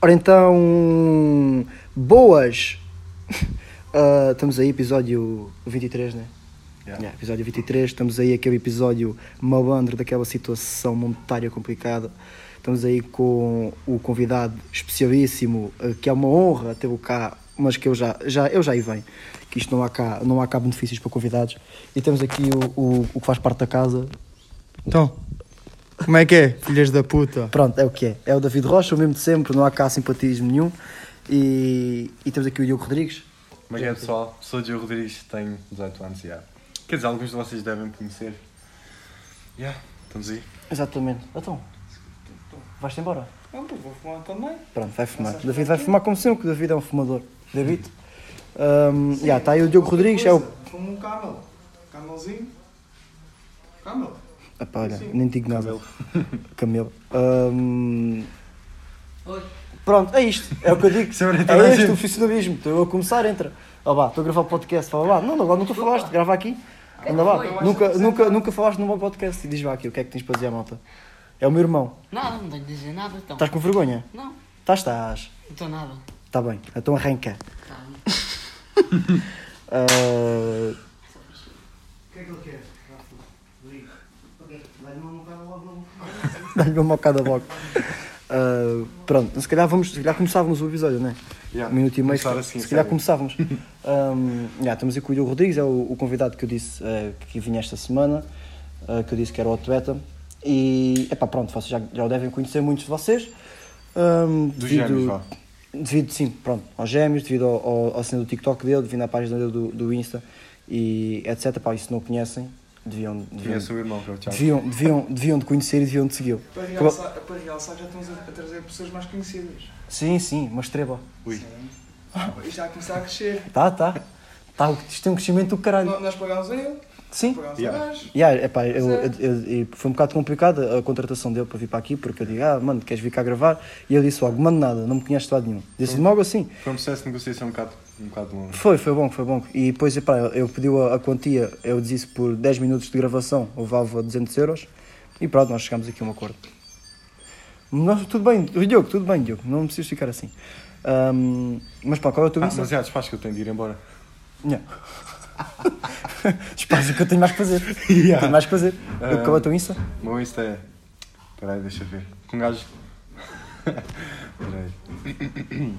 Ora então, boas! Ah, estamos aí, episódio 23, né? Yeah. Yeah, episódio 23, estamos aí aquele episódio malandro daquela situação monetária complicada. Estamos aí com o convidado especialíssimo, ah, que é uma honra tê-lo cá, mas que eu já, já, eu já aí venho, que isto não há cá, não há cá benefícios para convidados. E temos aqui o, o, o que faz parte da casa. Então, como é que é, filhas da puta? Pronto, é o que é. É o David Rocha, o mesmo de sempre, não há cá simpatismo nenhum. E, e temos aqui o Diogo Rodrigues. Como é que é pessoal? Sou o Diogo Rodrigues, tenho 18 anos já. Quer dizer, alguns de vocês devem conhecer. Yeah, estamos aí. Exatamente. Então, vais-te embora? Não, vou fumar também. Pronto, vai fumar. David vai fumar como sempre, que o David é um fumador. David? Um, já, está aí o Diogo Rodrigues, é o. Fumo um camel. Camelzinho. Camel. Epá, olha, nem digo nada. Camelo. Um, Pronto, é isto. É o que eu digo. É a É este o profissionalismo. Estou eu a começar, entra. Ó vá, estou a gravar o podcast. Fala lá. Não, agora não estou a falaste, grava aqui. Anda lá. Nunca, nunca, nunca falaste no meu podcast e diz vá aqui o que é que tens para dizer à malta. É o meu irmão. Nada, não tenho de dizer nada, então. Estás com vergonha? Não, Estás, estás. não estou nada. Está bem, então arranca. Tá. Ah, O que é que ele quer? Dá-lhe uma bocada logo. Ah, pronto, se calhar, vamos, se calhar começávamos o episódio, não é? Yeah. Um minuto e meio. Se, assim, se calhar começávamos. Um, yeah, estamos aqui com o Diogo Rodrigues, é o, o convidado que eu disse eh, que vinha esta semana, eh, que eu disse que era o Atleta. E, epá, pronto, vocês já, já o devem conhecer muitos de vocês. Um, Dos gêmeos, vá. devido, sim, pronto, aos gêmeos, devido ao, ao, ao do TikTok dele, devido à página dele do, do Insta e etc. Pá, e se não o conhecem, deviam, deviam, Conheço o irmão, é deviam, deviam, deviam de conhecer e deviam de segui-lo. Para realçar, para realçar já estamos a, a trazer pessoas mais conhecidas. Sim, sim, uma estrela. Ui. Isto já a começar a crescer. Tá, tá. tá isto tem um crescimento do caralho. Nó- Nós pagámos a ele, Sim. pagámos Yeah. a gajo. Yeah, epá, eu, eu- eu- foi um bocado complicado a contratação dele para vir para aqui, porque eu digo, ah, mano, queres vir cá gravar? E ele disse logo, mano, nada, não me conheces de lado nenhum. Disse logo assim. Foi um processo de negociação um bocado, um bocado longo. Foi, foi bom, foi bom. E depois, epá, eu pedi a, a quantia, eu disse por 10 minutos de gravação, levava 200 euros. E pronto, nós chegámos aqui a um acordo. Nós, tudo bem, Diogo, tudo bem, Diogo, não precisas ficar assim. Ahm, mas pá, qual é o teu Ah, Insta? mas já, desfaz que eu tenho de ir embora. Não. Espaço que eu tenho mais que fazer. Yeah. Tenho mais que fazer. Ah. Qual é o teu Insta? O meu Insta é. Espera aí, deixa eu ver. Com um gajo. Espera aí.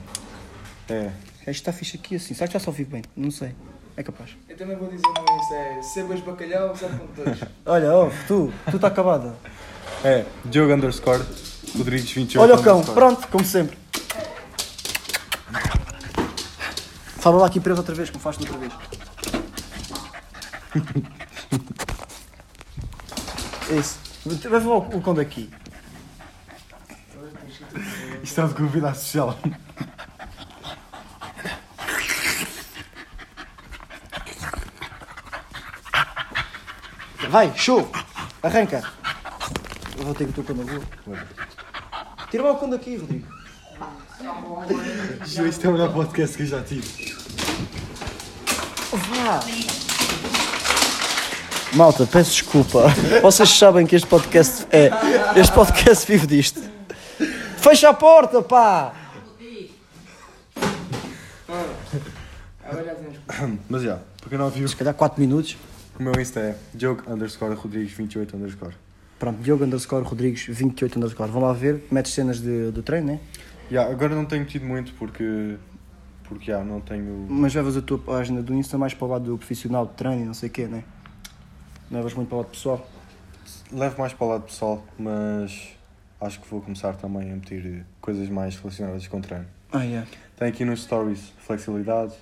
É. Está fixe aqui assim. Será que já só vivo bem? Não sei. É capaz. Eu também vou dizer o meu Insta é Sebas Bacalhau 0.2. Olha, ó, tu, tu está acabada. É. Diogo underscore. Rodrigues 28. Olha o cão, underscore. pronto, como sempre. Fala lá aqui preso outra vez, como faz outra vez. Isso. Vai o o cão daqui. Isto é de convidado social. Vai, show! Arranca! Eu vou ter que o teu cão na rua. Tira lá o cão daqui, Rodrigo. Isto é o melhor podcast que eu já tive. Vá! Malta, peço desculpa. Vocês sabem que este podcast é. Este podcast vive disto. Fecha a porta, pá! Mas já, para quem não viu, Se calhar 4 minutos. O meu Insta é Diogo underscore Rodrigues 28 underscore. Pronto, Diogo underscore Rodrigues 28 underscore. Vão lá ver, metes cenas de, do treino, né? Já, agora não tenho tido muito porque. Porque já, não tenho. Mas levas a tua página do Insta mais para o lado do profissional de treino e não sei o quê, né? Não levas muito para o lado pessoal. Levo mais para o lado pessoal, mas acho que vou começar também a meter coisas mais relacionadas com treino. Ah, yeah. Tem aqui nos stories flexibilidade.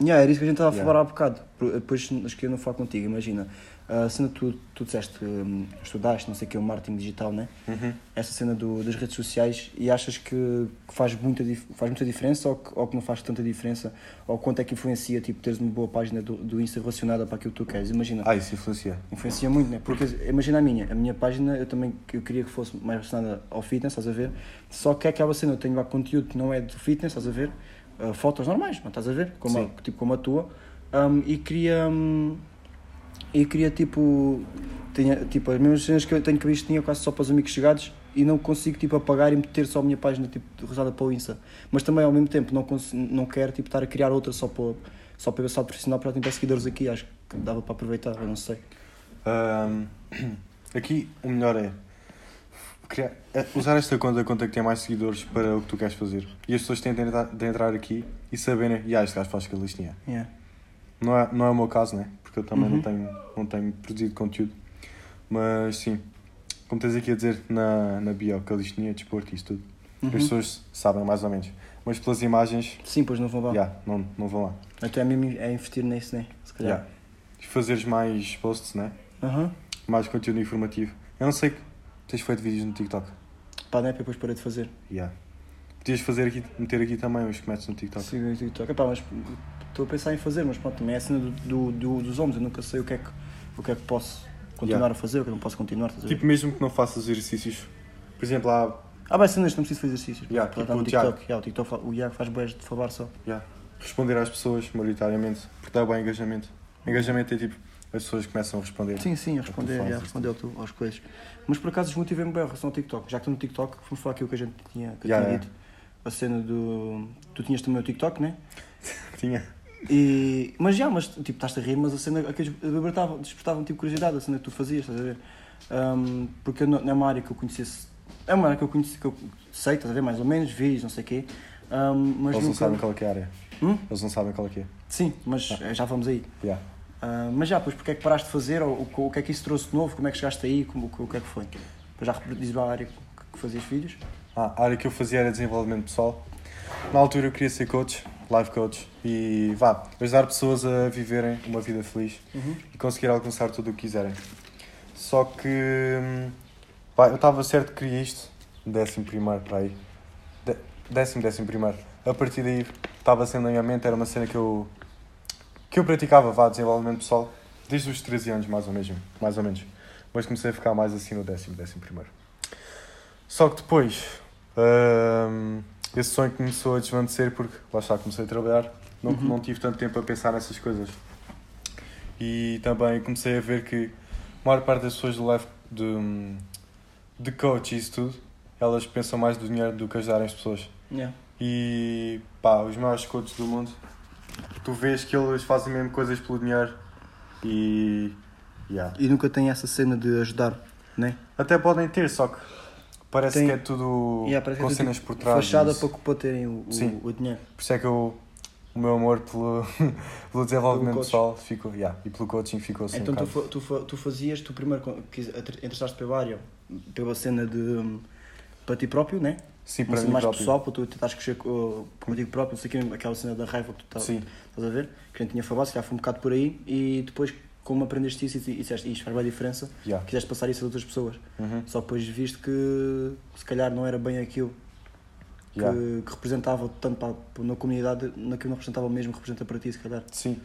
Yeah, era isso que a gente estava a Yeah. falar há bocado. Depois acho que eu não falo contigo, imagina. A cena que tu, tu disseste que hum, estudaste, não sei o que, o marketing digital, né? Uhum. Essa cena do, das redes sociais e achas que, que faz, muita, faz muita diferença ou que, ou que não faz tanta diferença? Ou quanto é que influencia, tipo, teres uma boa página do, do Insta relacionada para aquilo que tu queres? Imagina. Ah, isso influencia. Influencia muito, né? Porque imagina a minha, a minha página eu também eu queria que fosse mais relacionada ao fitness, estás a ver? Só que é aquela cena, eu tenho lá conteúdo que não é do fitness, estás a ver? Uh, fotos normais, não estás a ver? Como a, tipo como a tua. Um, e queria. um, e queria tipo. Tinha, tipo, as mesmas cenas que eu tenho que visto tinha quase só para os amigos chegados e não consigo tipo apagar e meter só a minha página tipo rosada para o Insta. Mas também ao mesmo tempo não, não quero tipo estar a criar outra só para só para ver profissional para ter seguidores aqui, acho que dava para aproveitar, eu não sei. Ahm, aqui o melhor é, criar- usar esta conta, a conta que tem mais seguidores para o que tu queres fazer. E as pessoas têm de entrar, de entrar aqui e saberem, e ah, este gajo faz aquela listinha. Yeah. Não é, não é o meu caso, né? Porque eu também Uhum. não, tenho, não tenho produzido conteúdo. Mas sim, como tens aqui a dizer na, na bio, que a listinha, desporto e isso tudo. Uhum. As pessoas sabem mais ou menos. Mas pelas imagens, Sim, pois não vão lá. já, não, não vão lá. Então é mesmo é investir nisso, né? Se calhar. Yeah. Fazeres mais posts, né? Aham. Mais conteúdo informativo. Eu não sei tens feito vídeos no TikTok. Pá, né? Depois parei de fazer. Yeah. Podias fazer aqui, meter aqui também os que metes no TikTok. Sigo no TikTok. Epá, mas estou a pensar em fazer, mas pronto, também é a cena do, do, do- dos homens. Eu nunca sei o que é que, o que, é que posso continuar Yeah. a fazer, o que eu não posso continuar. A ver? Tipo, mesmo que não faças exercícios. Por exemplo, há. Ah, vai cenas, não preciso fazer exercícios. Yeah, tipo no o Tiago. TikTok. Yeah, o, TikTok fa- o Iago faz boés de falar só. Yeah. Responder às pessoas, maioritariamente. Porque dá bem engajamento. Engajamento é tipo. As pessoas começam a responder. Sim, sim, a responder, isso. responder ao tu- às coisas. Mas por acaso desmotivei-me bem em relação ao TikTok. Já que estou no TikTok, vamos falar aquilo que a gente tinha, que Yeah, tinha yeah. dito. A cena do. Tu tinhas também o TikTok, né? Tinha. E, mas já, mas tipo, estás a rir, mas a cena que despertava, despertava tipo curiosidade, a cena que tu fazias, estás a ver? Um, porque não é uma área que eu conhecesse, é uma área que eu conheci, que eu sei, estás a ver, mais ou menos, vídeos, não sei o quê. Um, mas Eles não nunca... sabem qual é que é a área. Hum? Eles não sabem qual é que é. Sim, mas eh, já vamos aí. Yeah. Ah, mas já, pois, porque é que paraste de fazer, ou, o, o que é que isso trouxe de novo, como é que chegaste aí, como, o que é que foi? Depois já diz a área que, fazias vídeos? Ah, a área que eu fazia era desenvolvimento pessoal. Na altura eu queria ser coach, life coach, e vá, ajudar pessoas a viverem uma vida feliz e conseguir alcançar tudo o que quiserem. Só que, hum, pá, eu estava certo que queria isto, décimo primeiro para aí, De- décimo, décimo primeiro. A partir daí estava sendo na minha mente, era uma cena que eu, que eu praticava, vá, desenvolvimento pessoal, desde os 13 anos mais ou, mesmo, mais ou menos. Mas comecei a ficar mais assim no décimo, décimo primeiro. Só que depois, hum, esse sonho começou a desvanecer porque, lá está, comecei a trabalhar, não, Uhum. não tive tanto tempo a pensar nessas coisas. E também comecei a ver que a maior parte das pessoas do life de, de coach e isso tudo, elas pensam mais do dinheiro do que ajudarem as pessoas. Yeah. E pá, os maiores coaches do mundo, tu vês que eles fazem mesmo coisas pelo dinheiro e. Yeah. E nunca tem essa cena de ajudar, né? Até podem ter, só que parece Tem- que é tudo Yeah, com é cenas por trás. Fachada para, para terem o, Sim. o dinheiro. Por isso é que eu, o meu amor pelo, pelo desenvolvimento Pelo pessoal ficou, yeah, e pelo coaching ficou assim. então um tu, tu, tu fazias, tu primeiro entraste pela área, pela cena de hum, para ti próprio, né? Sim, para mim mais próprio. pessoal, para tu tentares crescer uh, contigo próprio, não sei o quê, aquela cena da raiva que tu estás Sim. estás a ver, que a gente tinha falado, se calhar foi um bocado por aí, e depois, como aprendeste isso e disseste, isto faz bem a diferença, Yeah. quiseste passar isso a outras pessoas. Uhum. Só depois viste que se calhar não era bem aquilo que, Yeah. que representava tanto para, na comunidade, naquilo não representava o mesmo que representa para ti, se calhar. Sim,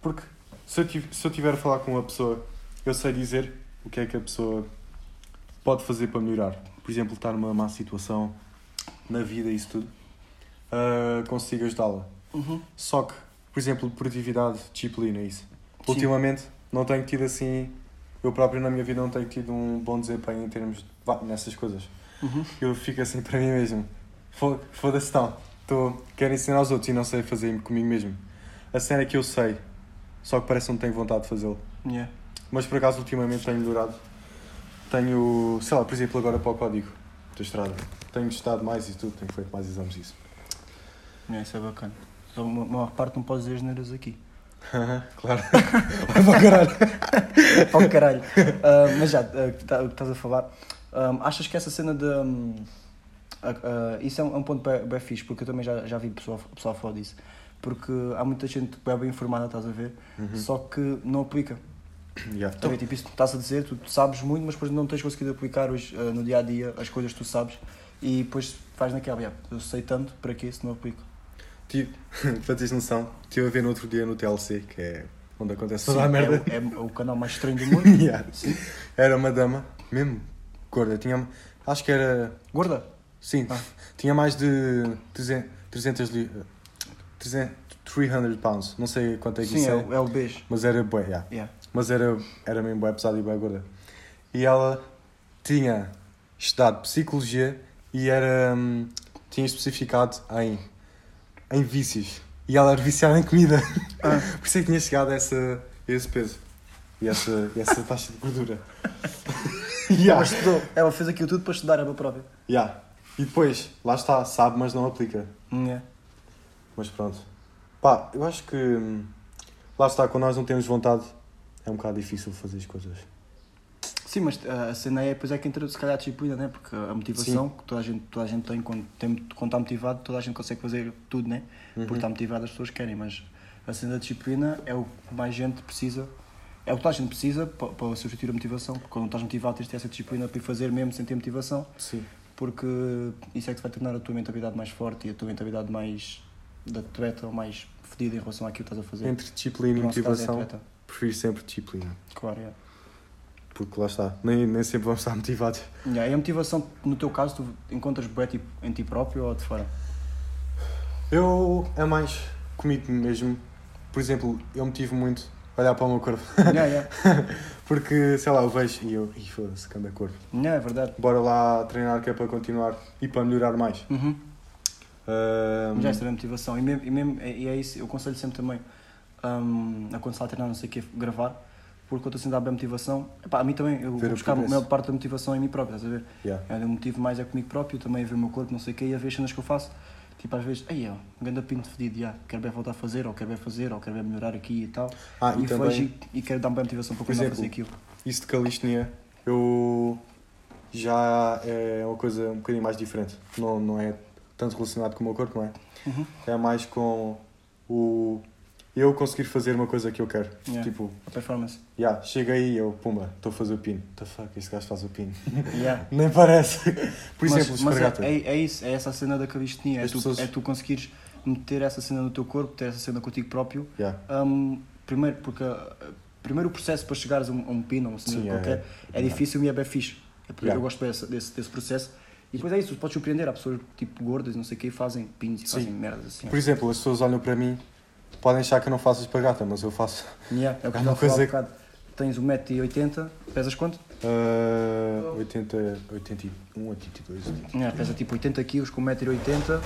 porque se eu, tiv- se eu tiver a falar com uma pessoa, eu sei dizer o que é que a pessoa pode fazer para melhorar. Por exemplo, estar numa má situação na vida e isso tudo, ah, consigo ajudá-la. Só que, por exemplo, produtividade, disciplina, isso. Sim. Ultimamente não tenho tido assim, eu próprio na minha vida não tenho tido um bom desempenho em termos de, vá, nessas coisas. Uhum. Eu fico assim para mim mesmo. Fo- Foda-se então. Tô, quero ensinar aos outros e não sei fazer comigo mesmo. A cena é que eu sei, só que parece que não tenho vontade de fazê-lo. Yeah. Mas por acaso ultimamente tenho melhorado. Tenho, sei lá, por exemplo, agora para o código da estrada. Tenho estado mais e tudo, tenho feito mais exames disso. Yeah, isso é bacana. Só uma, uma parte não podes dizer as neiras aqui. claro. Vai para o caralho. oh caralho. Ah, mas já, ah, que tá- o que estás a falar, ah, achas que essa cena de. ah, ah, isso é um, é um ponto bem, bem fixe, porque eu também já, já vi pessoal, pessoal falar disso. Porque há muita gente bem, bem informada, estás a ver, só que não aplica. Yeah. Estás a ver? Tipo, isso que estás a dizer, tu sabes muito, mas depois não tens conseguido aplicar hoje, ah, no dia a dia as coisas que tu sabes e depois vais naquela, "Ya, eu sei tanto, para quê se não aplico? Tive, para teres noção, estive a ver no outro dia no TLC, que é onde acontece Sim, toda a merda. É, o- é o canal mais estranho do mundo. Yeah. Era uma dama, mesmo gorda, tinha, acho que era Gorda? Sim, Ah. tinha mais de 300, 300 li- 300, 300 pounds, não sei quanto é que Sim, isso é, é, o- é o beijo. mas era bué, yeah. Yeah. Mas era, era mesmo bué pesada e bué gorda. E ela tinha estudado Psicologia e era. hum, tinha especificado em. em vícios. E ela era viciada em comida. Por isso é que tinha chegado a, essa, a esse peso. E essa, e essa taxa de gordura. Ela yeah. estudou. Ela fez aquilo tudo para estudar ela própria. Yeah. E depois, lá está, sabe, mas não aplica. Hum, é. Mas pronto. Pá, eu acho que. hum, Lá está, quando nós não temos vontade, é um bocado difícil fazer as coisas. Sim, mas uh, a cena é, depois é que entra se calhar a disciplina, né? Porque a motivação que toda a gente, toda a gente tem, quando, tem, quando está motivado, toda a gente consegue fazer tudo, né? Porque está motivado, as pessoas querem, mas a cena da disciplina é o que mais gente precisa, é o que toda a gente precisa para, para substituir a motivação. Porque quando estás motivado, tens de ter essa disciplina para ir fazer mesmo sem ter motivação, Sim. porque isso é que vai tornar a tua mentalidade mais forte e a tua mentalidade mais de atleta ou mais fedida em relação àquilo que estás a fazer. Entre disciplina e é motivação. Prefiro sempre disciplina. Claro, é. Porque lá está, nem, nem sempre vamos estar motivados. Yeah, e a motivação, no teu caso, tu encontras bué tipo, em ti próprio ou de fora? Eu é mais comigo mesmo. Por exemplo, eu motivo muito a olhar para o meu corpo. yeah, yeah. Porque, sei lá, eu vejo e eu, ih, foda-se, anda corpo. Yeah, é verdade. Bora lá treinar que é para continuar e para melhorar mais. Uhum. Ahm, Já esta é a motivação. E, mesmo, e, mesmo, e é isso, eu aconselho sempre também um, a quando se está a treinar, não sei o que, gravar, porque eu estou sempre a dar bem motivação. Epá, a mim também, eu Ver vou buscar a maior parte da motivação em mim próprio, estás a ver? yeah. É, o motivo mais é comigo próprio, também a ver o meu corpo, não sei o que, e a ver as cenas que eu faço. Tipo, às vezes, aí, ó, um grande pinto fedido, já, quero bem voltar a fazer, ou quero bem fazer, ou quero bem melhorar aqui e tal. Ah, e e também- vejo e, quero dar bem motivação para continuar a fazer aquilo. Isso de calistenia, eu já é uma coisa um bocadinho mais diferente. Não, não é tanto relacionado com o meu corpo, não é? Uhum. É mais com o eu conseguir fazer uma coisa que eu quero. Yeah. Tipo, A performance. já, chega aí e eu, pumba, estou a fazer o pino. What the fuck, este gajo faz o pino. Yeah. Nem parece. Por mas, exemplo, mas esfregar é, é, é isso, é essa a cena da calistenia, é tu, pessoas- é tu conseguires meter essa cena no teu corpo, ter essa cena contigo próprio. Yeah. Um, primeiro, porque uh, primeiro o processo para chegares a um, a um pino ou uma cena Sim, é- qualquer é, difícil e é bem fixe. É porque Yeah. Eu gosto desse, desse, desse processo. E depois é isso, podes surpreender. Há pessoas tipo gordas, não sei o que, fazem pinos e fazem merdas assim. Por exemplo, as pessoas olham para mim, podem achar que eu não faço espagata, mas eu faço. Yeah, é o que É uma coisa bocado. Tens 1,80m, pesas quanto? Uh, 80, 81, 82, 82. Yeah, pesa tipo 80 kg com 1,80m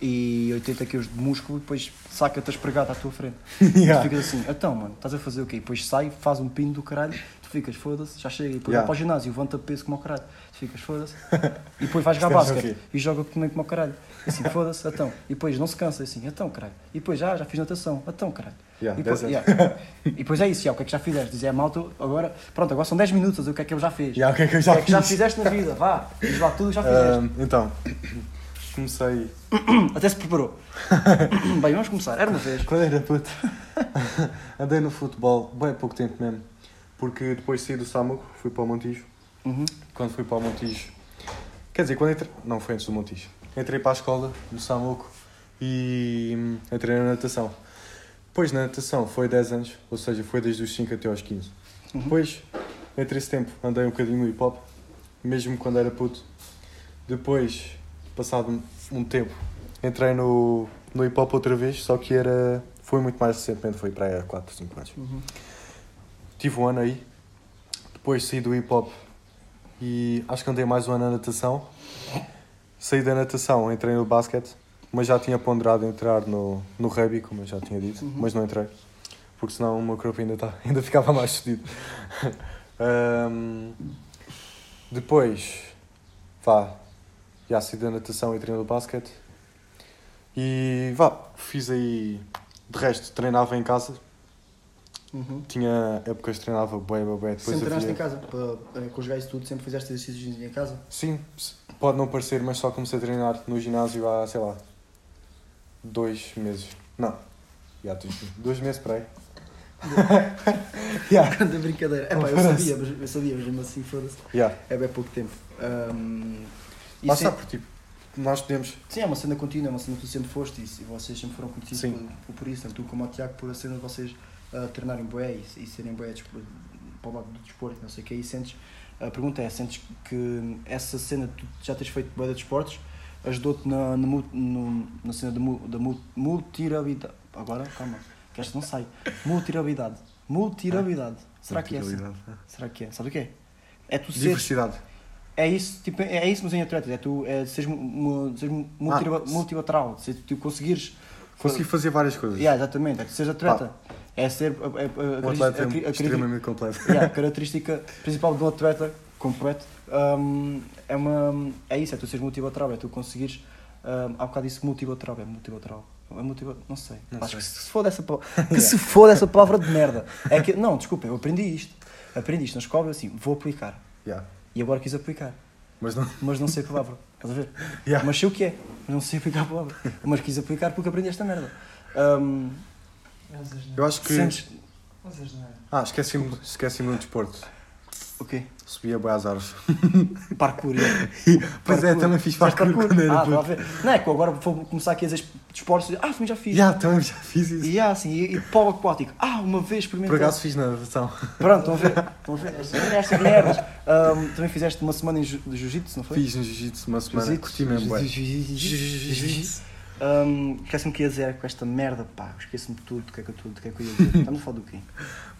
e 80 kg de músculo e depois saca-te a espregar à tua frente. Yeah. Tu ficas assim, então mano, estás a fazer o quê? Depois sai, faz um pino do caralho, ficas, foda-se, já chega, e depois Yeah. vai para o ginásio, levanta peso como ao caralho, tu ficas, foda-se, e depois vai jogar o basquete e joga também como ao caralho, assim, foda-se, então, e depois não se cansa, assim, então caralho, e depois já, já fiz natação, então caralho. Yeah, e, depois, 10 anos. yeah. e depois é isso, já, o que é que já fizeste? Dizer, malta, agora, pronto, agora são 10 minutos, o que é que eu já fiz? Yeah, o que é que eu já o que é que já fiz? fizeste na vida? Vá, diz lá tudo o que já fizeste. Um, então, comecei. Até se preparou. Bem, vamos começar. Era uma vez. Quando era puto, andei no futebol, bem pouco tempo mesmo. Porque depois saí do Samuco, fui para o Montijo. Uhum. Quando fui para o Montijo. Quer dizer, quando entrei. Não, foi antes do Montijo. Entrei para a escola, no Samuco, e hum, entrei na natação. Depois na natação foi 10 anos, ou seja, foi desde os 5 até aos 15. Depois, entre esse tempo, andei um bocadinho no hip hop, mesmo quando era puto. Depois, passado um, tempo, entrei no, no hip hop outra vez, só que era. Foi muito mais recentemente, foi para aí há 4, 5 anos. Tive um ano aí, depois saí do hip hop e acho que andei mais um ano na natação. Saí da natação, entrei no basquete, mas já tinha ponderado entrar no, no rugby, como eu já tinha dito, mas não entrei, porque senão o meu corpo ainda, tá, ainda ficava mais fedido. Ahm, depois, vá, já saí da natação e entrei no basquete. E vá, fiz aí, de resto, treinava em casa, Uhum. tinha épocas que treinava bué, bué, bué. Sempre treinaste havia- em casa? Para, os gajos tudo, sempre fizeste exercícios em casa? Sim, pode não parecer, mas só comecei a treinar no ginásio há, sei lá, dois meses. Não, já dois, dois meses para aí. yeah. Grande brincadeira. É pá, eu sabia, mas eu sabia, mas mesmo assim, foda-se. Yeah. É bem pouco tempo. Um, está, porque tipo, nós podemos. Sim, é uma cena contínua, é uma cena que tu sempre foste e, vocês sempre foram conhecidos por, por, por isso, tanto tu como o Tiago, por a cena de vocês ah, treinarem bué e, e serem bué despo- para o lado do desporto, não sei o que, e sentes, a pergunta é, sentes que essa cena tu já tens feito bué de desportos ajudou-te na, na, no- na cena da, da mu- multirabilidade, agora, calma, que esta não sai, multirabilidade, multirabilidade, será que é assim? Será que é? Sabe o que é? É tu seres Diversidade. É isso, tipo, é isso, mas em atletas. É tu é, seres, seres Ah, multilateral. Se tu conseguires. Consegui fazer várias coisas. Yeah, exatamente, é que seres atleta. É ser. a- a- a- Um a- a- a- a- extremamente completo. Yeah, a característica principal de um atleta completo hum, é, uma, é isso, é tu seres multilateral, é tu conseguires. Um, há bocado disse multilateral, é multilateral. É multilateral, não sei. Não Acho sei. que se for dessa palavra, que se for dessa palavra de merda. É que, não, desculpa, eu aprendi isto. Aprendi isto na escola, assim, vou aplicar. Yeah. E agora quis aplicar, Mas não. mas não sei a palavra. Estás a ver? Yeah. Mas sei o que é, mas não sei aplicar a palavra. Mas quis aplicar porque aprendi esta merda. Um, Eu acho que. sentes. Ah, esqueci-me esqueci um desporto. O quê? Subia boi às árvores. Parkour. yeah. Pois é, Parkour. também fiz Faz parkour quando era Ah, puto. a ver. Não é que agora vou começar aqui a dizer esportes. Ah, também já fiz. Já, também já fiz isso. E assim, e, e polo aquático. Ah, uma vez Por experimentei. acaso fiz na natação. Pronto, estão a ver? Estão a ver? Estas- merdas. Também fizeste uma semana de jiu-jitsu, não foi? Fiz no jiu-jitsu uma semana. Jiu-jitsu. Curti mesmo. Jiu-jitsu. Ahm, Esquece-me o que ia dizer com esta merda, pá. Esqueço-me de tudo. Do que é que eu, tudo, do que é que eu ia dizer? Estamos a falar do quê?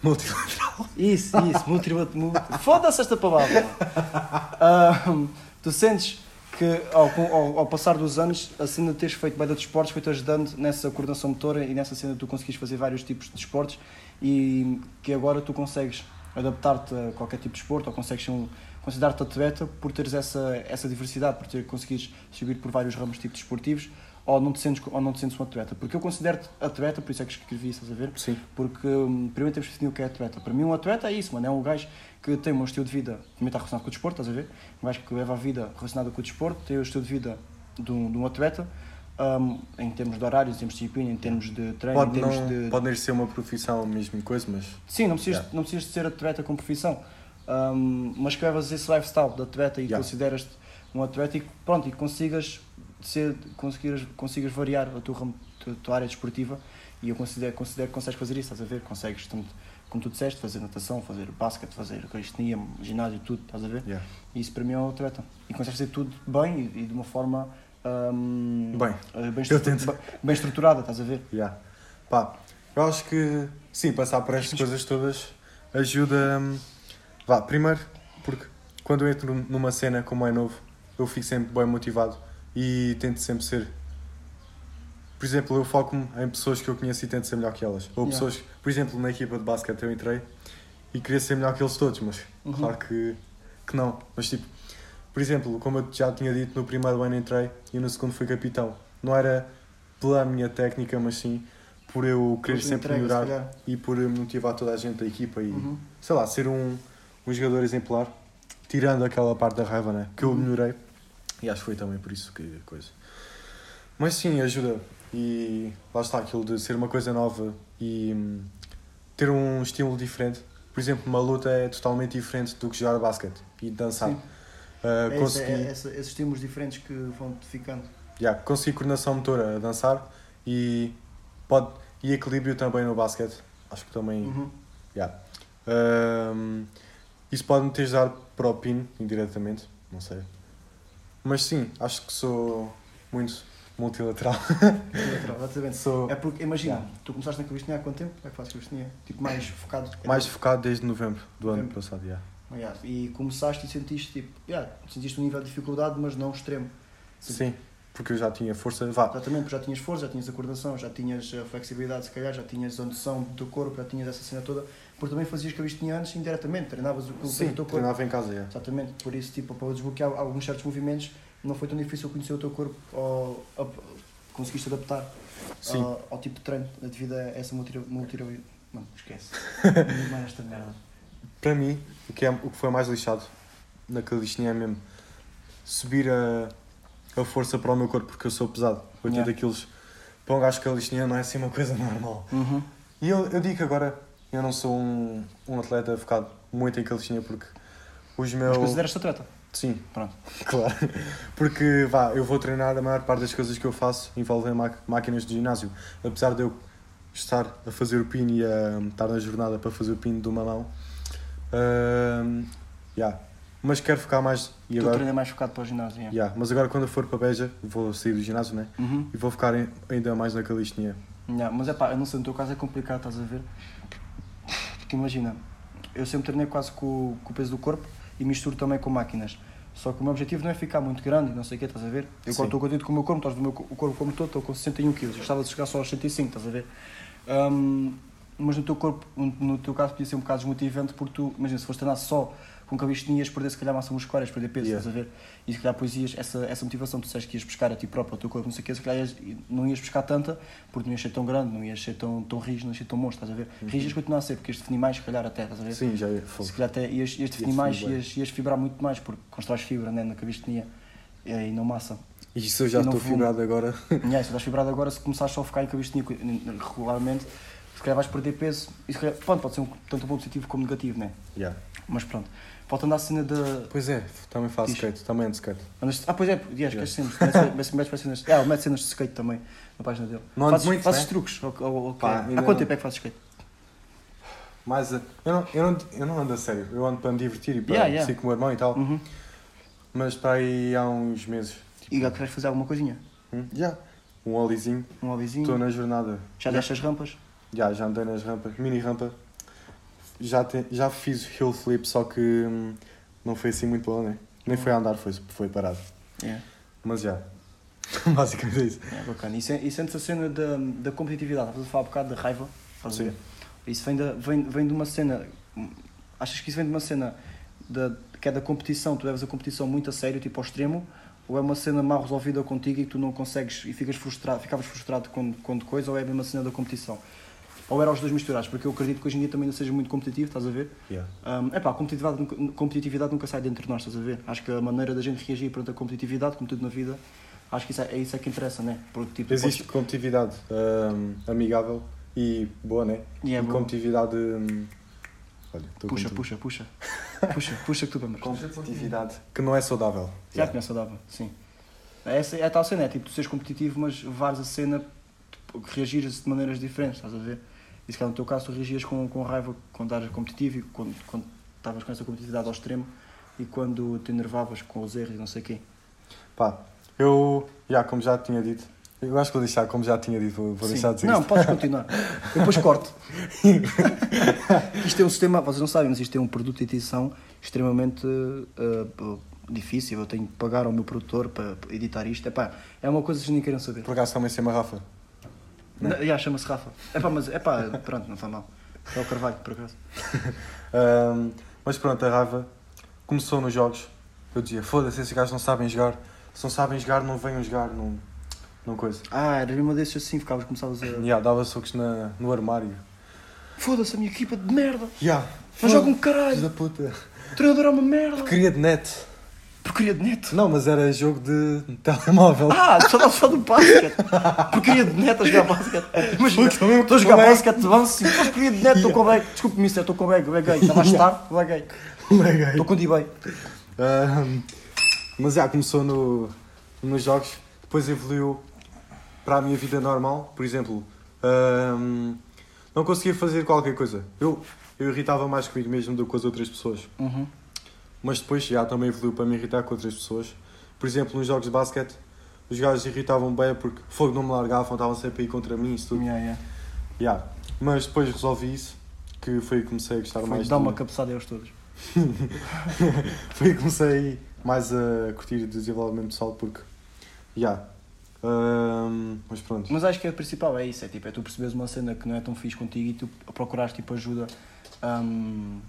Multilateral. Isso, isso, multilateral. Multi... Foda-se esta palavra. Ahm, tu sentes que ao, ao, ao passar dos anos, a cena de teres feito bem de esportes foi-te ajudando nessa coordenação motora e nessa cena de tu conseguires fazer vários tipos de esportes e que agora tu consegues adaptar-te a qualquer tipo de esporte ou consegues um, considerar-te atleta por teres essa, essa diversidade, por ter conseguires seguir por vários ramos tipos desportivos ou não te sentes, ou não te sentes um atleta. Porque eu considero-te atleta, por isso é que escrevi, estás a ver? Sim. Porque hum, primeiro temos que definir o que é atleta. Para mim, um atleta é isso, mano. É um gajo que tem um estilo de vida também está relacionado com o desporto, estás a ver? Um gajo que leva a vida relacionada com o desporto, tem o estilo de vida de um, de um atleta, hum, em termos de horários, em termos de disciplina, em termos de treino, Pode em termos não, de. pode ser uma profissão mesmo coisa, mas. Sim, não precisas, Yeah. não precisas de ser atleta com profissão, hum, mas que levas esse lifestyle de atleta e Yeah. consideras-te um atleta e pronto, e consigas, ser, consigas, consigas variar a tua, a tua área desportiva e eu considero, considero que consegues fazer isso, estás a ver? Consegues, tanto, como tu disseste, fazer natação, fazer basquete, fazer calistenia, ginásio, tudo, estás a ver? Yeah. E isso para mim é um atleta. E consegues fazer tudo bem e, e de uma forma hum, Bem, eh, bem- bem estruturada, estás a ver? Yeah. Pá, eu acho que sim, passar por estas coisas todas ajuda. hum, Vá, primeiro, porque quando eu entro numa cena como é novo, eu fico sempre bem motivado e tento sempre ser. Por exemplo, eu foco-me em pessoas que eu conheço e tento ser melhor que elas. Ou Yeah. pessoas, por exemplo, na equipa de basquete eu entrei e queria ser melhor que eles todos, mas Uhum. claro que, que não. Mas tipo, por exemplo, como eu já tinha dito, no primeiro ano entrei e no segundo fui capitão. Não era pela minha técnica, mas sim por eu querer sempre entrega, se melhorar calhar. e por motivar toda a gente da equipa e, Uhum. sei lá, ser um, um jogador exemplar, tirando aquela parte da raiva, né? Que eu Uhum. melhorei. E acho que foi também por isso que coisa. Mas sim, ajuda. E lá está aquilo de ser uma coisa nova e hum, ter um estilo diferente. Por exemplo, uma luta é totalmente diferente do que jogar basquete e dançar. Sim. Ah, É, esse- consegui, é- esse- esses estímulos diferentes que vão-te ficando. yeah, consegui coordenação motora a dançar e, pode, e equilíbrio também no basquete. Acho que também. Uhum. Yeah. Ahm, isso pode-me ter ajudado para o PIN, indiretamente, não sei. Mas sim, acho que sou muito multilateral. Lateral, exatamente. sou É porque, imagina, Yeah. tu começaste na calistenia há quanto tempo? É que fazes calistenia? Tipo, mais focado. mais focado desde novembro do ano Novembro. passado. Yeah. Ah, yeah. E começaste e sentiste, tipo, yeah, sentiste um nível de dificuldade, mas não extremo. Sim, porque eu já tinha força. Vá, Exatamente, porque já tinhas força, já tinhas a coordenação, já tinhas a flexibilidade, se calhar, já tinhas a noção do teu corpo, já tinhas essa cena toda, porque também fazias antes indiretamente, treinavas o o sim, teu corpo. treinava em casa. Yeah. Exatamente, por isso, tipo, para desbloquear alguns certos movimentos, não foi tão difícil conhecer o teu corpo ou a- conseguiste adaptar ao, ao tipo de treino devido a essa multi multi Mano, esquece. Mais esta merda. Para mim, o que, é, o que foi mais lixado na calistenia é mesmo subir a, a força para o meu corpo, porque eu sou pesado. 80 Yeah. quilos. Para um gajo calistenia não é assim uma coisa normal. Uhum. E eu, eu digo que agora eu não sou um, um atleta focado muito em calistenia porque os Mas meus. consideras-te atleta? Sim, Pronto. claro. Porque vá, eu vou treinar, a maior parte das coisas que eu faço envolvem máquinas de ginásio. Apesar de eu estar a fazer o pin e a estar na jornada para fazer o pin de uma mão. ahm, yeah. Mas quero focar mais. E Tu agora, é mais focado para o ginásio. yeah. yeah. Mas agora quando eu for para Beja, vou sair do ginásio né? Uhum. e vou focar em- ainda mais na calistenia. Yeah, mas é pá, eu não sei, no teu caso é complicado, estás a ver? Porque imagina, eu sempre treinei quase com, o- com o peso do corpo e misturo também com máquinas. Só que o meu objetivo não é ficar muito grande, não sei o que, estás a ver? Eu Sim. quando estou contente com o meu corpo, estás a ver o meu o corpo como todo, estou com 61 kg. Eu gostava de chegar só aos 105, estás a ver? Hum, mas no teu corpo, no, teu caso, podia ser um bocado desmotivante porque tu, imagina, se fosse treinar só com calistenia, ias perder se calhar massa muscular, ias perder peso, Yeah. estás a ver? E se calhar depois ias, essa, essa motivação, tu disseste que ias buscar a ti próprio, ao teu corpo, não sei o que, se calhar ias- não ias buscar tanta porque não ias ser tão grande, não ias ser tão, tão rijo, não ias ser tão monstro, estás a ver? Uhum. Ias continuar a ser, porque ias definir mais, se calhar até, estás a ver? Sim, já é fogo. Se calhar até ias, ias definir definir mais, ias, ias fibrar muito mais, porque constróis fibra né, na calistenia e, não massa. E se eu já estou fibrado agora. Aí, se estás fibrado agora, se começares só a ficar em calistenia regularmente, se calhar vais perder peso. E se calhar, pronto, pode ser um, tanto um positivo como negativo, né? Yeah. Mas pronto. Voltando à cena da. Pois é, também faço Diz. skate, também ando de skate. Andas- Ah, pois é, yeah, esquece sempre. Metes para cenas. Ah, ele mete cenas de skate também na página dele. Não fazes, muito, fazes né? truques? Ou, Pá, Há quanto tempo é que fazes skate? Mas eu não, eu, não, eu não ando a sério, eu ando para me divertir e para Yeah, yeah. ser com o meu irmão e tal. Uhum. Mas para aí há uns meses. E já queres fazer alguma coisinha? Hum, Já. Um olizinho. Um hobbyzinho? Estou na jornada. Já deste as rampas? Já, já andei nas rampas, mini rampa. Já, te, já fiz hill flip, só que hum, não foi assim muito bom, né? Nem foi a andar, foi, foi parado. É. Mas já. Basicamente é isso. É bacana. E, e sentes a cena da, da competitividade? Estás a falar um bocado da raiva? Sim. Isso vem, da, vem, vem de uma cena. Achas que isso vem de uma cena da, que é da competição? Tu leves a competição muito a sério, tipo ao extremo? Ou é uma cena mal resolvida contigo e tu não consegues e ficas frustrado, ficavas frustrado quando, quando coisa? Ou é a mesma cena da competição? Ou era os dois misturados? Porque eu acredito que hoje em dia também não seja muito competitivo, estás a ver? Yeah. Um, epá, competitividade, nunca- competitividade nunca sai dentro de nós, estás a ver? Acho que a maneira da gente reagir perante a competitividade, como tudo na vida, acho que isso é, é isso é que interessa, né? Porque, tipo, Existe competitividade hum, amigável e boa, né? E é boa. competitividade. hum, olha, Puxa, puxa, puxa. Puxa, puxa que tu vamos. Competitividade que não é saudável. Já que não é saudável, sim. Essa é a tal cena, é tipo, tu seres competitivo, mas levares a cena, tipo, que reagires de maneiras diferentes, estás a ver? E se calhar no teu caso tu reagias com, com raiva quando eras competitivo e quando, quando estavas com essa competitividade ao extremo e quando te enervavas com os erros e não sei o quê. Pá, eu, já, como já tinha dito, eu acho que vou deixar, como já tinha dito, vou, Sim. deixar de dizer Não, isto. podes continuar. Eu depois corto. isto é um sistema, vocês não sabem, mas isto é um produto de edição extremamente uh, difícil. Eu tenho que pagar ao meu produtor para editar isto. Epá, é uma coisa que vocês nem querem saber. Por acaso também sei uma Rafa. Não, Já, chama-se Rafa. Epá, mas epá, pronto, não faz mal. É o Carvalho, por acaso. Ahm, mas pronto, a raiva começou nos jogos. Eu dizia, foda-se, esses gajos não sabem jogar. Se não sabem jogar, não venham jogar, não, não coisa. Ah, era uma desses assim, ficavas, começavas a. Yeah, dava socos na, no armário. Foda-se, a minha equipa de merda! Yeah, Não jogam Filhos caralho! da puta. O treinador é uma merda! Queria de net. Porcaria de net! Não, mas era jogo de telemóvel. Ah, só, só do basquete. Porcaria de net a jogar basquete. Imagina, estou a jogar basquete avanço depois porcaria de net, estou com o bag. Desculpe, mister, estou com o bag, bag gay. Estava a estar, bag gay. Estou com o D-Bay. Mas já começou no, nos jogos, depois evoluiu para a minha vida normal. Por exemplo, ahm, não conseguia fazer qualquer coisa. Eu, eu irritava mais comigo mesmo do que com as outras pessoas. Uhum. Mas depois já também evoluiu para me irritar com outras pessoas. Por exemplo, nos jogos de basquete, os gajos irritavam bem porque fogo não me largavam, estavam sempre aí contra mim, isso tudo. Yeah, yeah. Yeah. Mas depois resolvi isso, que foi que comecei a gostar Foi mais dar de- uma cabeçada a eles todos. foi que comecei mais a curtir o desenvolvimento pessoal porque. Yeah. Ahm, mas pronto. Mas acho que é o principal, é isso, é tipo, é tu perceberes uma cena que não é tão fixe contigo e tu procurares tipo ajuda hum,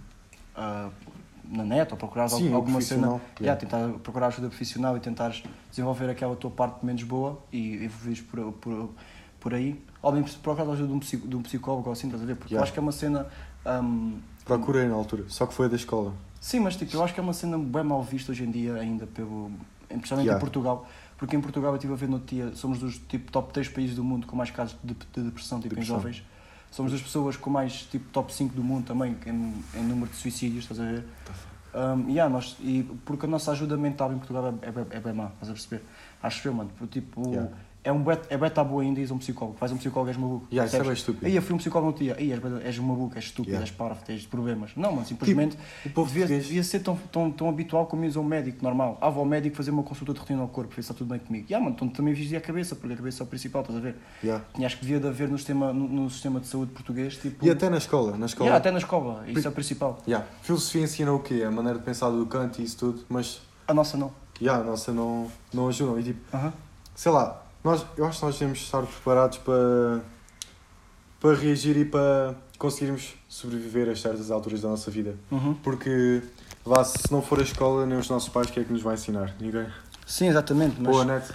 ah, na net ou procurares Sim, al- alguma cena, yeah, yeah. tentar procurar ajuda profissional e tentares desenvolver aquela tua parte menos boa e evoluires por, por, por aí. Ou mesmo procurar ajuda de um, psico- de um psicólogo ou assim, estás a ver? Porque eu Yeah. acho que é uma cena. hum, Procurei na altura, só que foi a da escola. Sim, mas tipo, eu acho que é uma cena bem mal vista hoje em dia ainda, pelo, especialmente em Portugal. Porque em Portugal eu estive a ver no dia, somos dos tipo, top 3 países do mundo com mais casos de, de depressão tipo, Depressão. em jovens. Somos das pessoas com mais tipo top 5 do mundo também em, em número de suicídios, estás a ver? Um, yeah, nós, e porque a nossa ajuda mental em Portugal é, é, bem- é bem má, estás a perceber? Acho eu, mano. porque, Tipo, Yeah. É um bet, é bem tabu ainda ir a um psicólogo. Vais a um psicólogo és maluco. Yeah, isso é bem estúpido. Aí eu fui um psicólogo no dia, aí és, és maluco, és estúpido, Yeah. és parvo, tens problemas. Não, mano, simplesmente o povo devia, devia ser tão, tão, tão habitual como ir a um médico normal. Ah, vou ao médico fazer uma consulta de rotina ao corpo, ver se está tudo bem comigo. Yeah, mano, então também vigia a cabeça, porque a cabeça é o principal, estás a ver? Yeah. Tinha, acho que devia de haver no sistema, no, no sistema de saúde português, tipo. E até na escola, na escola. Yeah, até na escola, isso é o principal. Yeah. Filosofia ensina o quê? A maneira de pensar do Kant e isso tudo, mas A nossa não. yeah, a nossa não, não ajudam. E tipo, Aham. sei lá, nós, eu acho que nós devemos estar preparados para, para reagir e para conseguirmos sobreviver a certas alturas da nossa vida. Uhum. Porque, vá, se não for a escola, nem os nossos pais, quem é que nos vai ensinar? Ninguém. Sim, exatamente. Mas, Boa net.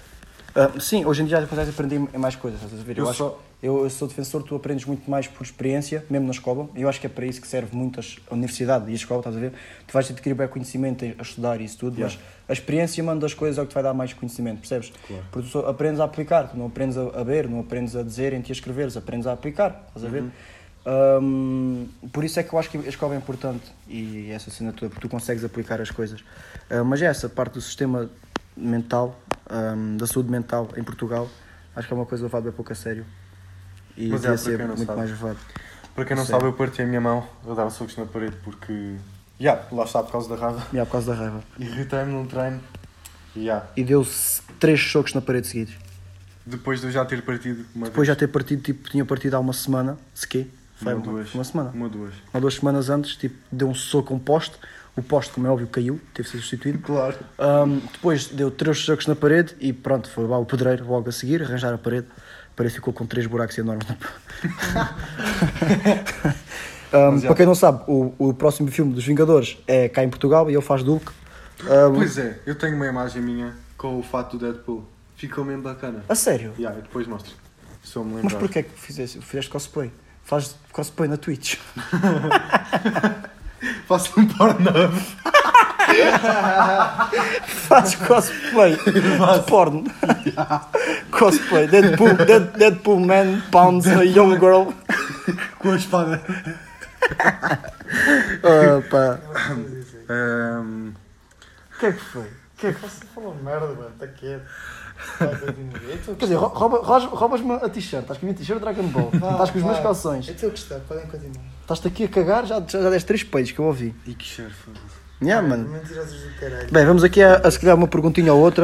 ah, sim, hoje em dia já consegues aprender em mais coisas, estás a ver? Eu, Eu acho, só- eu, eu sou defensor, tu aprendes muito mais por experiência, mesmo na escola, eu acho que é para isso que serve muito a universidade e a escola, estás a ver? Tu vais adquirir bem conhecimento a estudar e isso tudo, Yeah. mas a experiência, mano, das coisas é o que te vai dar mais conhecimento, percebes? Claro. Porque tu aprendes a aplicar, tu não aprendes a, ver, não aprendes a dizer em ti a escreveres, aprendes a aplicar, estás a ver? Hum, por isso é que eu acho que a escola é importante e essa toda, porque tu consegues aplicar as coisas. Ah, mas é essa parte do sistema mental, hum, da saúde mental em Portugal, acho que é uma coisa levada pouco a sério e Mas é, devia para ser muito sabe. mais levado. Para quem não sabe, eu parti a minha mão a dar socos na parede porque. Yeah, lá está por causa da raiva. E há por causa da raiva. Irritei-me num treino. Yeah. E deu-se três socos na parede seguidos. Depois de eu já ter partido uma Depois já vez. ter partido, tipo, tinha partido há uma semana, sequer. Foi Uma, duas. uma semana. Uma, duas. Há duas semanas antes, tipo, deu um soco a um poste. O poste, como é óbvio, caiu, teve de ser substituído. Claro. Ahm, depois deu três socos na parede e pronto, foi lá o pedreiro logo a seguir, arranjar a parede. A parede ficou com três buracos enormes. Mas já. para quem não sabe, o, o próximo filme dos Vingadores é cá em Portugal e ele faz Hulk. Ahm, Pois é, eu tenho uma imagem minha com o fato do Deadpool. Ficou mesmo bacana. a sério? Yeah, eu depois mostro. Eu me Mas lembrar. porquê é que fizeste, fizeste cosplay? Fazes cosplay na Twitch. Faço um Pornhub. Fazes cosplay de porno. cosplay. Deadpool, Dead- Deadpool Man pounds a young girl. Com a espada. Pá. Ahm, O que é que foi? Que é que... Falou merda, mano, está quieto. Quer dizer, rou- rouba- roubas- roubas-me a t-shirt. Estás com a minha t-shirt Dragon Ball. Estás com os meus calções. Eu estou a gostar, podem continuar. Estás-te aqui a cagar, já, já, já deste três peitos que eu ouvi. e que cheiro, foda-se. Yeah, mano. Mentirosos do caralho. Bem, vamos aqui a, a se calhar uma perguntinha ou outra.